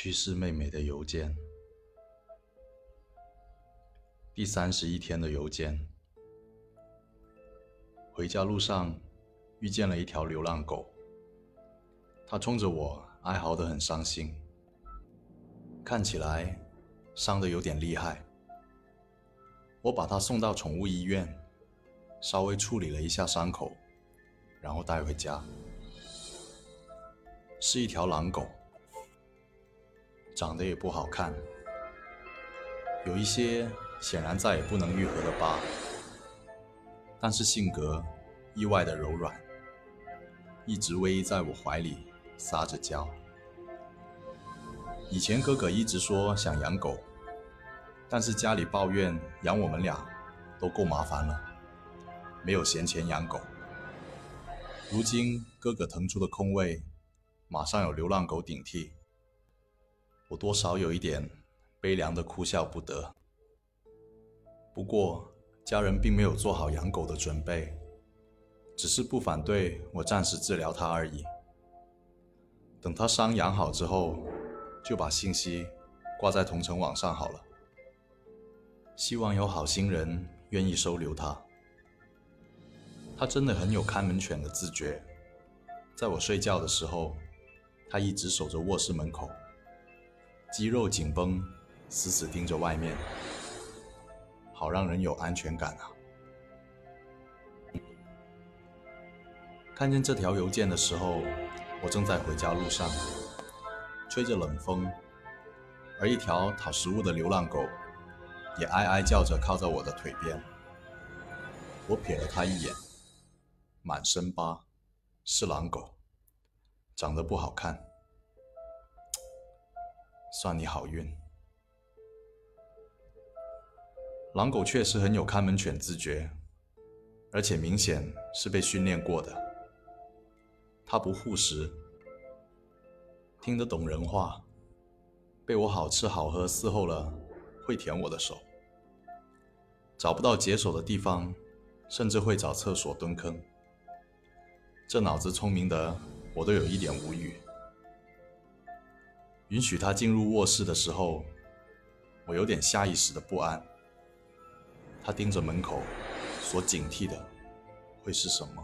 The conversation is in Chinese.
去世妹妹的邮件，第三十一天的邮件。回家路上遇见了一条流浪狗，它冲着我哀嚎得很伤心，看起来伤得有点厉害。我把它送到宠物医院，稍微处理了一下伤口，然后带回家。是一条狼狗。长得也不好看，有一些显然再也不能愈合的疤，但是性格意外的柔软，一直偎依在我怀里撒着娇。以前哥哥一直说想养狗，但是家里抱怨养我们俩都够麻烦了，没有闲钱养狗。如今哥哥腾出的空位，马上有流浪狗顶替。我多少有一点悲凉的哭笑不得。不过家人并没有做好养狗的准备，只是不反对我暂时治疗它而已。等它伤养好之后，就把信息挂在同城网上好了。希望有好心人愿意收留它。它真的很有看门犬的自觉，在我睡觉的时候，它一直守着卧室门口。肌肉紧绷，死死盯着外面，好让人有安全感啊！看见这条邮件的时候，我正在回家路上，吹着冷风，而一条讨食物的流浪狗也哀哀叫着靠在我的腿边。我瞥了它一眼，满身疤，是狼狗，长得不好看。算你好运。狼狗确实很有看门犬自觉，而且明显是被训练过的。它不护食，听得懂人话，被我好吃好喝伺候了，会舔我的手。找不到解手的地方，甚至会找厕所蹲坑。这脑子聪明的，我都有一点无语。允许他进入卧室的时候，我有点下意识的不安。他盯着门口，所警惕的会是什么？